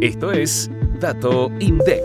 Esto es Dato INDEC.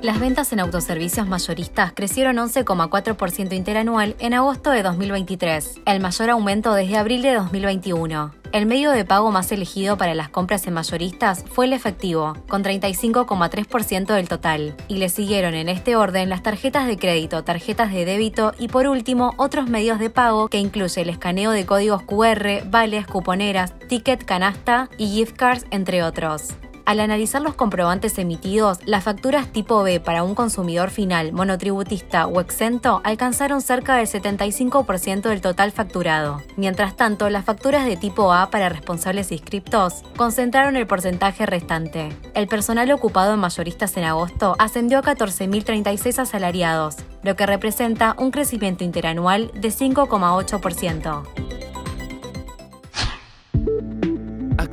Las ventas en autoservicios mayoristas crecieron 11,4% interanual en agosto de 2023, el mayor aumento desde abril de 2021. El medio de pago más elegido para las compras en mayoristas fue el efectivo, con 35,3% del total, y le siguieron en este orden las tarjetas de crédito, tarjetas de débito y por último otros medios de pago que incluye el escaneo de códigos QR, vales, cuponeras, ticket canasta y gift cards, entre otros. Al analizar los comprobantes emitidos, las facturas tipo B para un consumidor final, monotributista o exento alcanzaron cerca del 75% del total facturado. Mientras tanto, las facturas de tipo A para responsables inscriptos concentraron el porcentaje restante. El personal ocupado en mayoristas en agosto ascendió a 14.036 asalariados, lo que representa un crecimiento interanual de 5,8%.